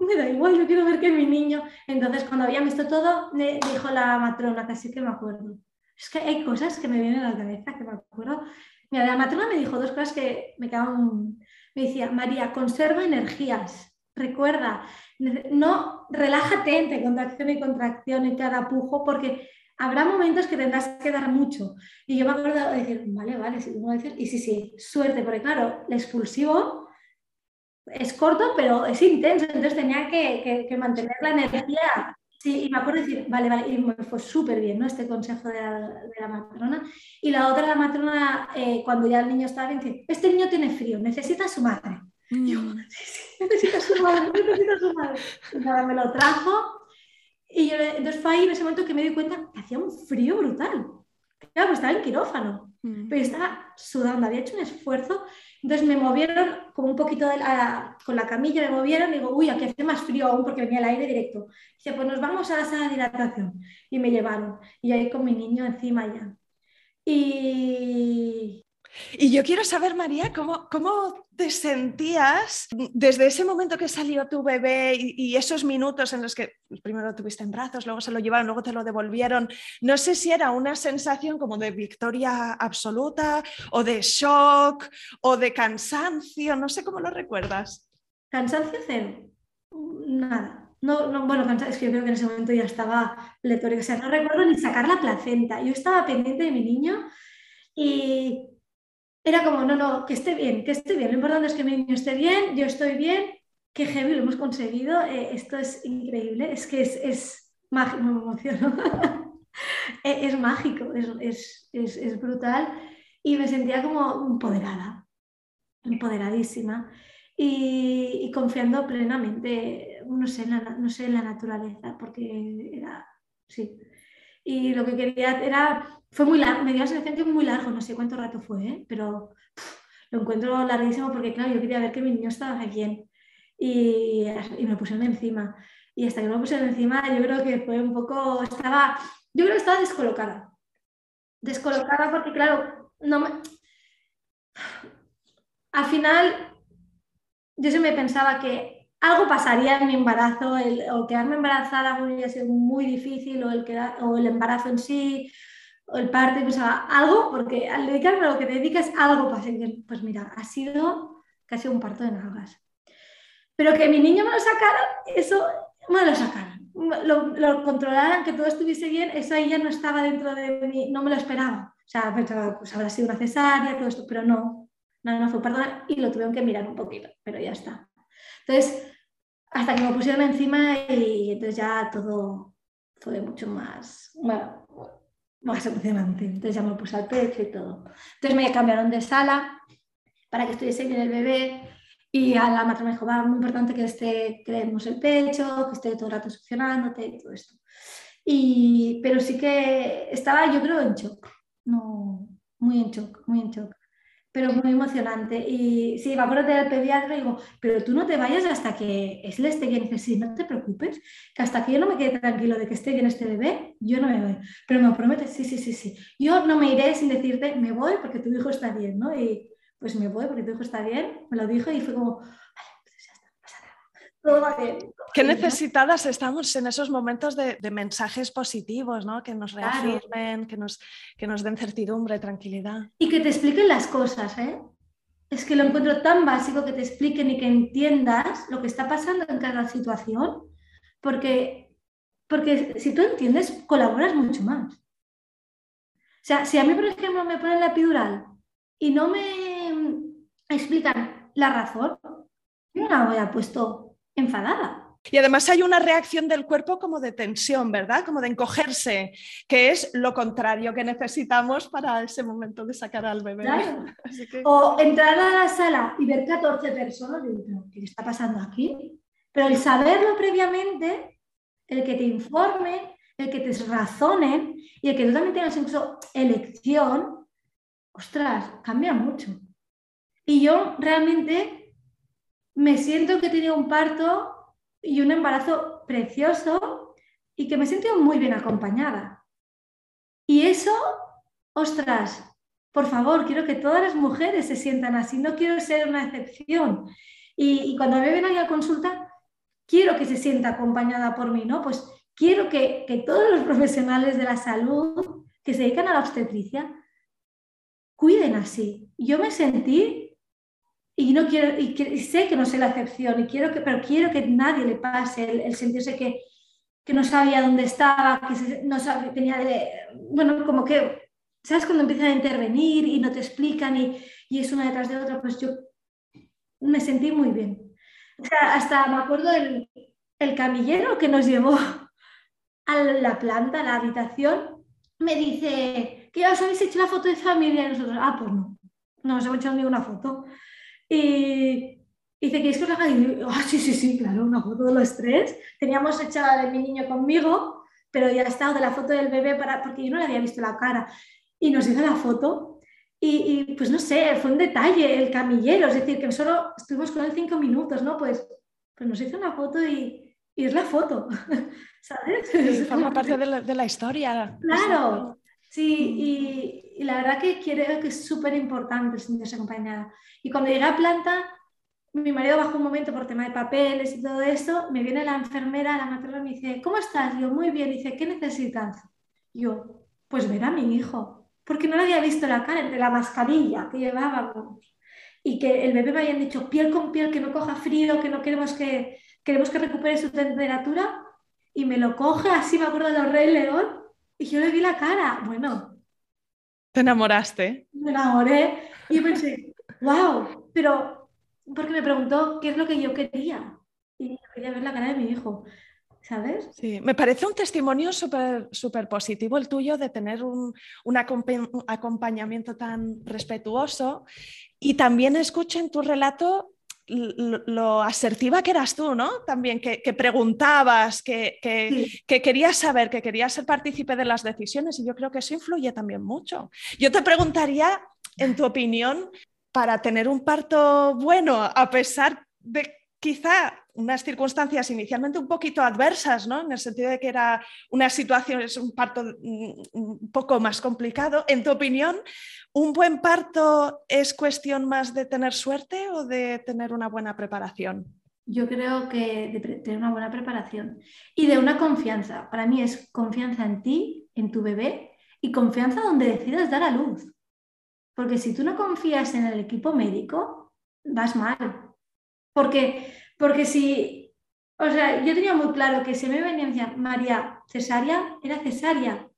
me da igual, yo quiero ver que mi niño. Entonces, cuando había visto todo, me dijo la matrona, casi que me acuerdo. Es que hay cosas que me vienen a la cabeza que me acuerdo. Mira, la matrona me dijo dos cosas que me quedaban. Me decía, María, conserva energías. Recuerda, no relájate entre contracción y contracción en cada pujo, porque habrá momentos que tendrás que dar mucho. Y yo me acuerdo de decir, vale, vale, y sí, sí, suerte, porque claro, el expulsivo es corto, pero es intenso, entonces tenía que, que, mantener la energía. Sí, y me acuerdo de decir, vale, vale, y me fue súper bien, ¿no? Este consejo de la, de la, matrona. Y la otra, la matrona, eh, cuando ya el niño estaba bien, dice, este niño tiene frío, necesita a su madre. Y yo, mm. sí, sí, necesita a su madre, necesita a su madre. Y nada, me lo trajo, y yo, entonces fue ahí en ese momento que me di cuenta que hacía un frío brutal. Claro, pues estaba en quirófano, mm. pero estaba sudando, había hecho un esfuerzo. Entonces me movieron como un poquito de la, con la camilla, me movieron y digo, uy, aquí hace más frío aún porque venía el aire directo. Dice, pues nos vamos a la sala de hidratación. Y me llevaron. Y ahí con mi niño encima ya. Y, y yo quiero saber, María, ¿cómo, cómo te sentías desde ese momento que salió tu bebé y, esos minutos en los que primero lo tuviste en brazos, luego se lo llevaron, luego te lo devolvieron? No sé si era una sensación como de victoria absoluta o de shock o de cansancio, no sé cómo lo recuerdas. Cansancio cero, nada. No, no, bueno, es que yo creo que en ese momento ya estaba pletórica, o sea, no recuerdo ni sacar la placenta. Yo estaba pendiente de mi niño y era como, no, no, que esté bien, que esté bien. Lo importante es que mi niño esté bien, yo estoy bien, que heavy lo hemos conseguido. Eh, esto es increíble, es que es, es mágico, me emociono. es, mágico, es, es, es, brutal. Y me sentía como empoderada, empoderadísima. Y, y confiando plenamente, no sé, en la, no sé, en la naturaleza, porque era, sí. Y lo que quería era fue muy largo, me dio la sensación que muy largo, no sé cuánto rato fue, ¿eh? pero lo encuentro larguísimo porque, claro, yo quería ver que mi niño estaba bien y, me pusieron encima. Y hasta que me pusieron encima, yo creo que fue un poco, estaba, yo creo que estaba descolocada. Descolocada porque, claro, no me... Al final, yo siempre pensaba que algo pasaría en mi embarazo, el, o quedarme embarazada a ser muy difícil, o el, quedar, o el embarazo en sí, el parto pensaba algo, porque al dedicarme a lo que te dedicas, algo pasa. Pues mira, ha sido casi un parto de nalgas. Pero que mi niño me lo sacara, eso me lo sacaran. Lo, controlaran, que todo estuviese bien, eso ahí ya no estaba dentro de mí, no me lo esperaba. sea, pensaba, pues habrá sido una cesárea, todo esto, pero no, no, no fue perdona y lo tuvieron que mirar un poquito, pero ya está. Entonces, hasta que me pusieron encima y entonces ya todo fue mucho más, más emocionante. Entonces ya me puse al pecho y todo. Entonces me cambiaron de sala para que estuviese bien el bebé y a la matrona me dijo, va, muy importante que esté, que el pecho, que esté todo el rato succionándote y todo esto. Y, pero sí que estaba, yo creo, en shock. No, muy en shock, muy en shock. Pero muy emocionante. Y sí, me acuerdo del pediatra y digo, pero tú no te vayas hasta que él esté bien. Y dice, sí, no te preocupes, que hasta que yo no me quede tranquilo de que esté bien este bebé, yo no me voy. Pero me promete, sí, sí, sí, sí. Yo no me iré sin decirte, me voy porque tu hijo está bien, ¿no? Y, pues me voy porque tu hijo está bien, me lo dijo y fue como, vale, pues ya está, no pasa nada, todo va bien. Qué necesitadas estamos en esos momentos de, mensajes positivos, ¿no? Que nos reafirmen, que, nos, que nos den certidumbre, tranquilidad. Y que te expliquen las cosas, ¿eh? Es que lo encuentro tan básico que te expliquen y que entiendas lo que está pasando en cada situación, porque, porque si tú entiendes, colaboras mucho más. O sea, si a mí, por ejemplo, me ponen la epidural y no me explican la razón, yo no la había puesto enfadada. Y además hay una reacción del cuerpo como de tensión, ¿verdad? Como de encogerse, que es lo contrario que necesitamos para ese momento de sacar al bebé. O entrar a la sala y ver 14 personas y decir, ¿qué está pasando aquí? Pero el saberlo previamente, el que te informen, el que te razonen y el que tú también tengas incluso elección, ostras, cambia mucho. Y yo realmente me siento que he tenido un parto y un embarazo precioso y que me he muy bien acompañada. Y eso, ostras, por favor, quiero que todas las mujeres se sientan así, no quiero ser una excepción. Y, cuando me ven a consulta, quiero que se sienta acompañada por mí, ¿no? Pues quiero que, que todos los profesionales de la salud que se dedican a la obstetricia cuiden así. Yo me sentí y no quiero, y, sé que no soy la excepción, y quiero que, pero quiero que nadie le pase el, sentirse que, que, no sabía dónde estaba, que no sabía, tenía de, bueno, como que, ¿sabes? Cuando empiezan a intervenir y no te explican y, y es una detrás de otra, pues yo me sentí muy bien. O sea, hasta me acuerdo del el camillero que nos llevó a la planta, a la habitación, me dice, que ya os habéis hecho la foto de familia y nosotros, ah, pues no, no os hemos hecho ninguna foto. Y dice, ¿queréis que os haga? Y yo, ah, sí, sí, sí, claro, una foto de los tres. Teníamos hecha la de mi niño conmigo, pero ya estado de la foto del bebé para, porque yo no le había visto la cara. Y nos hizo la foto. Y, y, pues no sé, fue un detalle, el camillero, es decir, que solo estuvimos con él cinco minutos, ¿no? Pues, pues nos hizo una foto y, y es la foto, ¿sabes? forma parte de la, de la historia. Claro, sí, y, la verdad que creo que es súper importante sentirse acompañada. Y cuando llegué a planta, mi marido bajó un momento por tema de papeles y todo eso, me viene la enfermera, la matrona, me dice, ¿cómo estás? Yo, muy bien. Dice, ¿qué necesitas? Yo, pues ver a mi hijo, porque no le había visto la cara entre la mascarilla que llevábamos y que el bebé me habían dicho piel con piel, que no coja frío, que no queremos que, queremos que recupere su temperatura, y me lo coge, así me acuerdo de los Rey León, y yo le vi la cara. Bueno. ¿Te enamoraste? Me enamoré y pensé, wow, pero porque me preguntó qué es lo que yo quería y quería ver la cara de mi hijo. ¿Sabes? Sí, me parece un testimonio súper super positivo el tuyo de tener un, un, acompañamiento tan respetuoso y también escucho en tu relato lo, asertiva que eras tú, ¿no? También que, preguntabas, que, que, querías saber, que querías ser partícipe de las decisiones y yo creo que eso influye también mucho. Yo te preguntaría, en tu opinión, para tener un parto bueno, a pesar de quizá unas circunstancias inicialmente un poquito adversas, ¿no? En el sentido de que era una situación, es un parto mm, un poco más complicado. En tu opinión, ¿un buen parto es cuestión más de tener suerte o de tener una buena preparación? Yo creo que de tener una buena preparación y de una confianza. Para mí es confianza en ti, en tu bebé y confianza donde decidas dar a luz. Porque si tú no confías en el equipo médico, vas mal. Porque, porque si, o sea, yo tenía muy claro que si me venía María cesárea, era cesárea.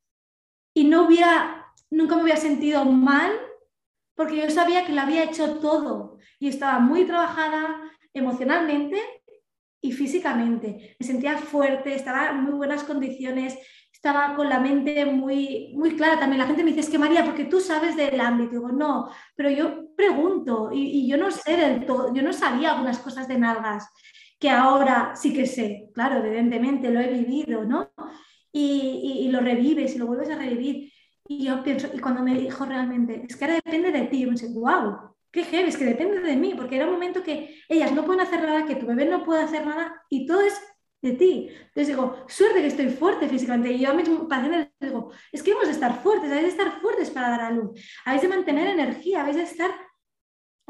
Y no hubiera, nunca me había sentido mal porque yo sabía que lo había hecho todo y estaba muy trabajada emocionalmente y físicamente. Me sentía fuerte, estaba en muy buenas condiciones, estaba con la mente muy, muy clara también. La gente me dice, es que María, porque tú sabes del ámbito. Digo, no, pero yo pregunto y, yo no sé del todo, yo no sabía algunas cosas de nalgas que ahora sí que sé, claro, evidentemente lo he vivido, ¿no? Y, lo revives y lo vuelves a revivir. Y yo pienso, y cuando me dijo realmente, es que ahora depende de ti, yo pensé, wow, qué heavy, es que depende de mí, porque era un momento que ellas no pueden hacer nada, que tu bebé no puede hacer nada y todo es de ti. Entonces digo, suerte que estoy fuerte físicamente. Y yo a mis pacientes digo, es que hemos de estar fuertes, habéis de estar fuertes para dar a luz, habéis de mantener energía, habéis de estar...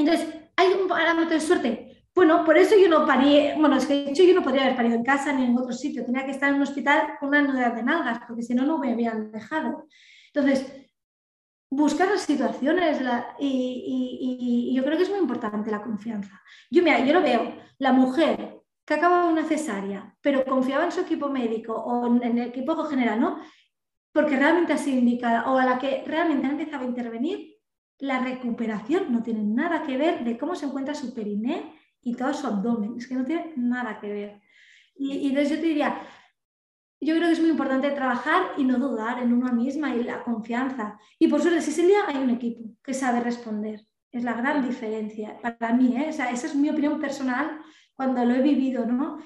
Entonces, hay un parámetro de suerte. Bueno, por eso yo no parí, bueno, es que de hecho yo no podría haber parido en casa ni en otro sitio, tenía que estar en un hospital con una nudez de nalgas, porque si no, no me habían dejado. Entonces, buscar las situaciones y, yo creo que es muy importante la confianza. Yo, mira, yo lo veo, la mujer que acaba una cesárea, pero confiaba en su equipo médico o en el equipo general, ¿no? Porque realmente ha sido indicada, o a la que realmente ha empezado a intervenir, la recuperación no tiene nada que ver de cómo se encuentra su periné y todo su abdomen, es que no tiene nada que ver. Y, y entonces yo te diría, yo creo que es muy importante trabajar y no dudar en una misma y la confianza. Y por suerte, si día hay un equipo que sabe responder. Es la gran diferencia para mí. ¿eh? esa es mi opinión personal cuando lo he vivido, ¿no?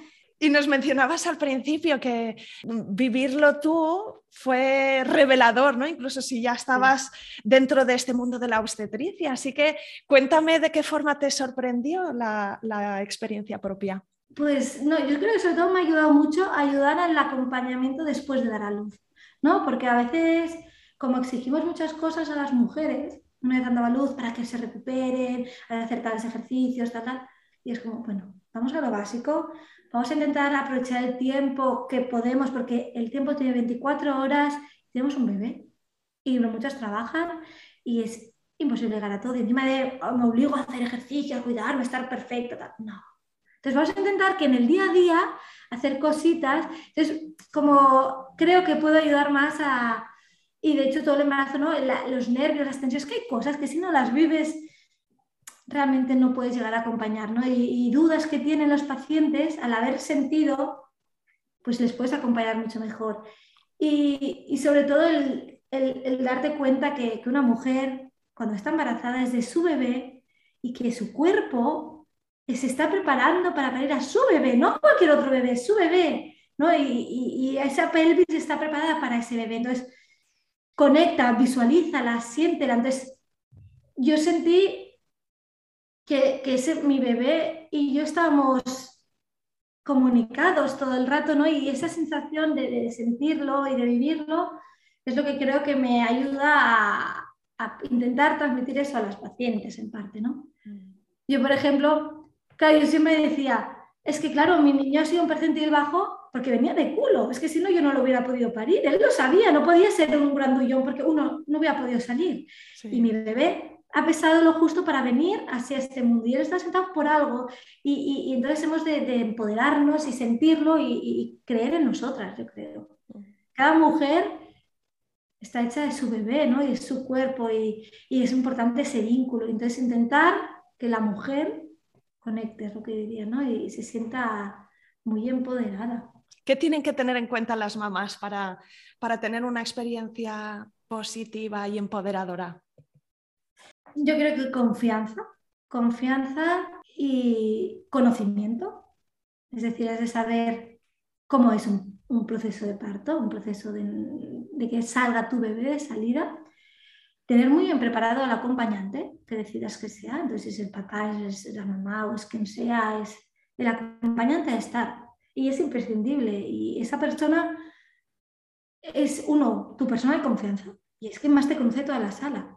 Y nos mencionabas al principio que vivirlo tú fue revelador, ¿no? Incluso si ya estabas dentro de este mundo de la obstetricia. Así que cuéntame de qué forma te sorprendió la, la experiencia propia. Pues no, yo creo que sobre todo me ha ayudado mucho a ayudar al acompañamiento después de dar a luz, ¿no? Porque a veces, como exigimos muchas cosas a las mujeres, una vez dando a luz para que se recuperen, hacer tales ejercicios, tal, tal, y es como, bueno, vamos a lo básico, vamos a intentar aprovechar el tiempo que podemos, porque el tiempo tiene 24 horas, tenemos un bebé, y muchas trabajan, y es imposible llegar a todo, y encima de, oh, me obligo a hacer ejercicio, a cuidarme, a estar perfecta, tal. no entonces vamos a intentar que en el día a día hacer cositas. Entonces, como creo que puedo ayudar más a... Y de hecho todo el embarazo, ¿no? los nervios, las tensiones, que hay cosas que si no las vives realmente no puedes llegar a acompañar, ¿no? Y, dudas que tienen los pacientes al haber sentido, pues les puedes acompañar mucho mejor. Y, sobre todo el, darte cuenta que, que una mujer cuando está embarazada es de su bebé y que su cuerpo se está preparando para parir a su bebé, no cualquier otro bebé, su bebé, ¿no? Y, esa pelvis está preparada para ese bebé. Entonces, conecta, visualízala, siéntela. Entonces, yo sentí que, que ese, mi bebé y yo estábamos comunicados todo el rato, ¿no? Y esa sensación de, sentirlo y de vivirlo es lo que creo que me ayuda a, a intentar transmitir eso a las pacientes en parte, ¿no? Mm. Yo, por ejemplo, Claro, yo siempre decía, es que claro, mi niño ha sido un percentil bajo porque venía de culo, es que si no yo no lo hubiera podido parir, él lo sabía, no podía ser un grandullón porque uno no hubiera podido salir. Y mi bebé ha pesado lo justo para venir hacia este mundo y él está sentado por algo y, entonces hemos de, empoderarnos y sentirlo y, creer en nosotras, yo creo. Cada mujer está hecha de su bebé ¿no? y de su cuerpo y, es importante ese vínculo. Entonces intentar que la mujer conecte, es lo que diría, ¿no? Y se sienta muy empoderada. ¿Qué tienen que tener en cuenta las mamás para, para tener una experiencia positiva y empoderadora? Yo creo que confianza, confianza y conocimiento. Es decir, es de saber cómo es un, un proceso de parto, un proceso de, de, que salga tu bebé de salida tener muy bien preparado al acompañante que decidas que sea, entonces es el papá, es la mamá o es quien sea, es el acompañante a estar. Y es imprescindible. Y esa persona es, uno, tu persona de confianza. Y es quien más te conoce toda la sala.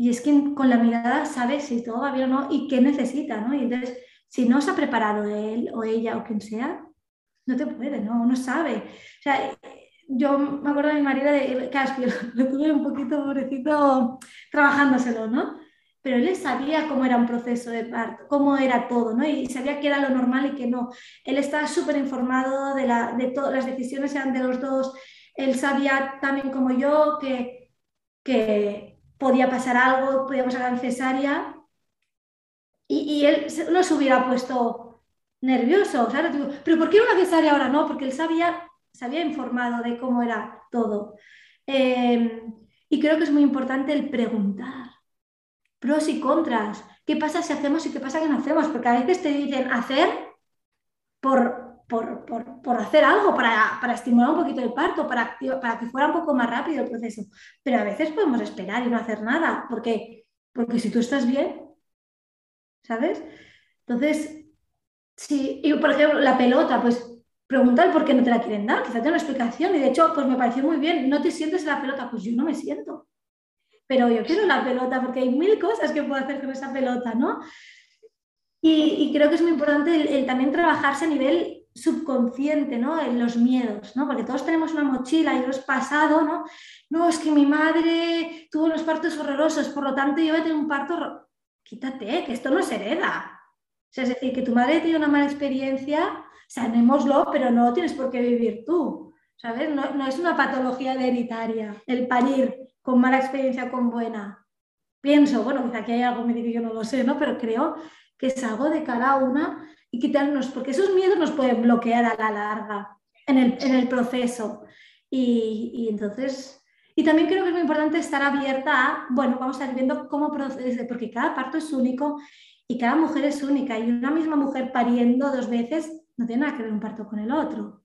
Y es quien con la mirada sabe si todo va bien o no y qué necesita, ¿no? Y entonces, si no se ha preparado él o ella o quien sea, no te puede, ¿no? Uno sabe. O sea, yo me acuerdo de mi marido de Caspio, lo tuve un poquito pobrecito trabajándoselo, ¿no? Pero él sabía cómo era un proceso de parto, cómo era todo, ¿no? Y sabía que era lo normal y que no. Él estaba súper informado de, la, de todas las decisiones eran de los dos. Él sabía también como yo que que podía pasar algo, podíamos hacer cesárea y, él no se hubiera puesto nervioso. Pero ¿por qué una cesárea ahora no? Porque él sabía, se había informado de cómo era todo. Em, y creo que es muy importante el preguntar pros y contras. ¿Qué pasa si hacemos y qué pasa si no hacemos? Porque a veces te dicen hacer por, por, hacer algo, para, para, estimular un poquito el parto, para, para que fuera un poco más rápido el proceso. Pero a veces podemos esperar y no hacer nada, porque, porque si tú estás bien, ¿sabes? Entonces, si, y por ejemplo, la pelota, pues preguntar por qué no te la quieren dar, quizás te una explicación. Y de hecho, pues me pareció muy bien, no te sientes en la pelota, pues yo no me siento. Pero yo quiero la pelota porque hay mil cosas que puedo hacer con esa pelota, ¿no? Y, creo que es muy importante el, también trabajarse a nivel subconsciente, ¿no? En los miedos, ¿no? Porque todos tenemos una mochila y lo es pasado, ¿no? No, es que mi madre tuvo unos partos horrorosos, por lo tanto yo voy a tener un parto quítate, que esto no se hereda. es decir, que tu madre tiene una mala experiencia, sanémoslo, pero no tienes por qué vivir tú. ¿Sabes? No, es una patología hereditaria el parir con mala experiencia o con buena. Pienso, bueno, quizá aquí hay algo médico yo no lo sé, ¿no? Pero creo que es algo de cada una y quitarnos, porque esos miedos nos pueden bloquear a la larga en el, proceso. Y, y entonces y también creo que es muy importante estar abierta a, bueno, vamos a estar viendo cómo procede, porque cada parto es único y cada mujer es única. Y una misma mujer pariendo dos veces no tiene nada que ver un parto con el otro.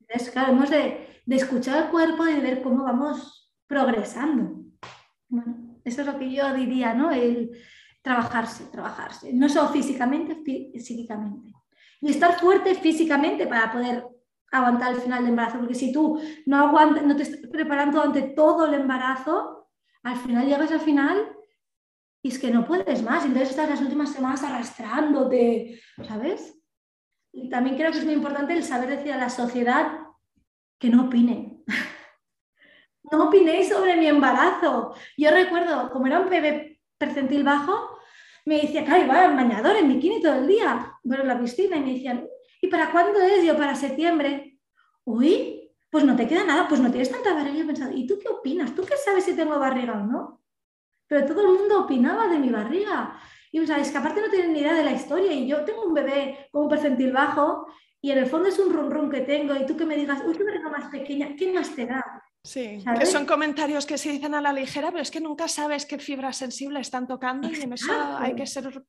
Entonces, claro, hemos de, de escuchar el cuerpo y de ver cómo vamos progresando. Bueno, eso es lo que yo diría, ¿no? El trabajarse, trabajarse. No solo físicamente, psíquicamente. Y estar fuerte físicamente para poder aguantar el final del embarazo, porque si tú no aguantas, no te estás preparando durante todo el embarazo, al final llegas al final y es que no puedes más, entonces estás las últimas semanas arrastrándote, ¿sabes? Y también creo que es muy importante el saber decir a la sociedad que no opine. no opinéis sobre mi embarazo. Yo recuerdo, como era un bebé percentil bajo, me decía, claro, iba en bañador, en bikini todo el día, bueno, en la piscina, y me decían, ¿Y para cuándo es? Yo para septiembre. Uy, pues no te queda nada, pues no tienes tanta barriga. Yo he pensado, ¿y tú qué opinas? ¿Tú qué sabes si tengo barriga o no? Pero todo el mundo opinaba de mi barriga. Y sea, es que aparte no tienen ni idea de la historia. Y yo tengo un bebé con un percentil bajo y en el fondo es un rum que tengo. Y tú que me digas, uy, qué barriga más pequeña, ¿qué más te da? Sí, que son comentarios que se dicen a la ligera, pero es que nunca sabes qué fibra sensible están tocando y en eso hay que ser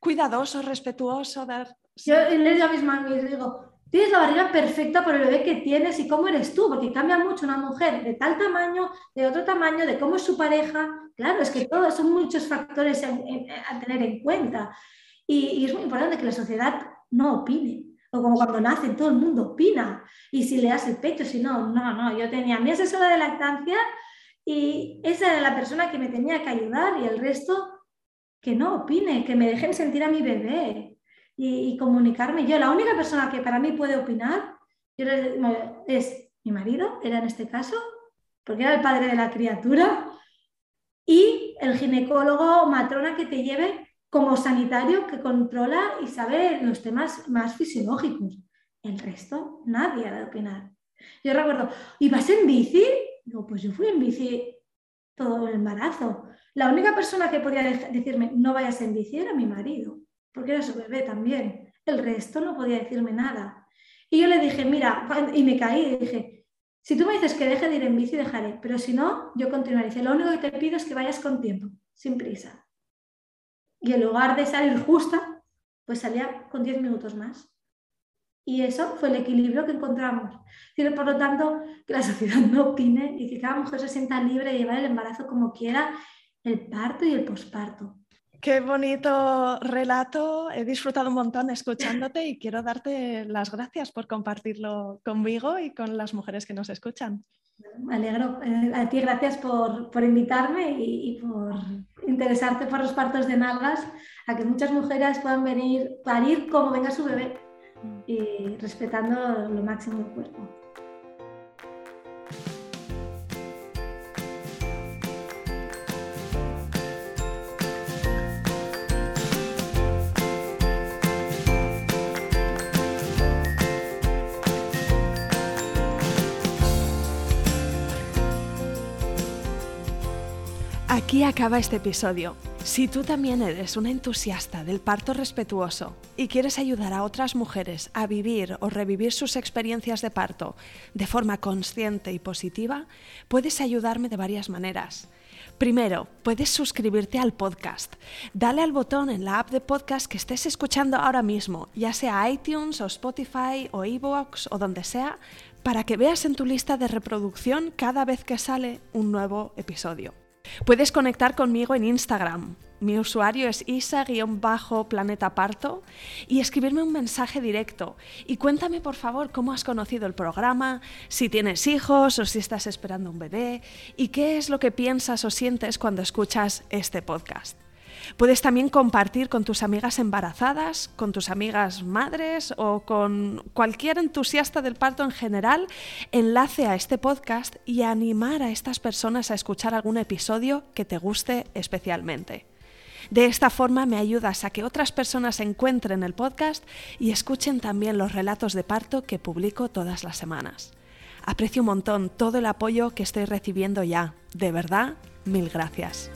cuidadoso, respetuoso. Dar... Yo le digo a mis mamis, digo, tienes la barriga perfecta por el bebé que tienes y cómo eres tú, porque cambia mucho una mujer de tal tamaño, de otro tamaño, de cómo es su pareja. Claro, es que todos son muchos factores a, tener en cuenta. Y, y es muy importante que la sociedad no opine o como cuando nace, todo el mundo opina. Y si le das el pecho, si no, no, no. Yo tenía mi asesora de lactancia y esa era la persona que me tenía que ayudar y el resto que no opine, que me dejen sentir a mi bebé y, comunicarme. Yo, la única persona que para mí puede opinar es mi marido, era en este caso, porque era el padre de la criatura, y el ginecólogo matrona que te lleve como sanitario que controla y sabe los temas más fisiológicos. El resto, nadie ha de opinar. Yo recuerdo, ¿y en bici? Digo, pues yo fui en bici todo el embarazo. La única persona que podía decirme no vayas en bici era mi marido, porque era su bebé también. El resto no podía decirme nada. Y yo le dije, mira, y me caí y dije, si tú me dices que deje de ir en bici, dejaré, pero si no, yo continuaré. Dice, lo único que te pido es que vayas con tiempo, sin prisa y en lugar de salir justa, pues salía con 10 minutos más. Y eso fue el equilibrio que encontramos. Por lo tanto, que la sociedad no opine y que cada mujer se sienta libre de llevar el embarazo como quiera, el parto y el posparto. Qué bonito relato, he disfrutado un montón escuchándote y quiero darte las gracias por compartirlo conmigo y con las mujeres que nos escuchan. Me alegro. Eh, a ti gracias por, invitarme y, por interesarte por los partos de nalgas, a que muchas mujeres puedan venir, parir como venga su bebé y respetando lo máximo el cuerpo. Aquí acaba este episodio. Si tú también eres una entusiasta del parto respetuoso y quieres ayudar a otras mujeres a vivir o revivir sus experiencias de parto de forma consciente y positiva, puedes ayudarme de varias maneras. Primero, puedes suscribirte al podcast. Dale al botón en la app de podcast que estés escuchando ahora mismo, ya sea iTunes o Spotify o Evox o donde sea, para que veas en tu lista de reproducción cada vez que sale un nuevo episodio. Puedes conectar conmigo en Instagram. Mi usuario es isa-planetaparto y escribirme un mensaje directo. Y cuéntame por favor cómo has conocido el programa, si tienes hijos o si estás esperando un bebé y qué es lo que piensas o sientes cuando escuchas este podcast. Puedes también compartir con tus amigas embarazadas, con tus amigas madres o con cualquier entusiasta del parto en general, enlace a este podcast y animar a estas personas a escuchar algún episodio que te guste especialmente. De esta forma me ayudas a que otras personas encuentren el podcast y escuchen también los relatos de parto que publico todas las semanas. Aprecio un montón todo el apoyo que estoy recibiendo ya. De verdad, mil gracias.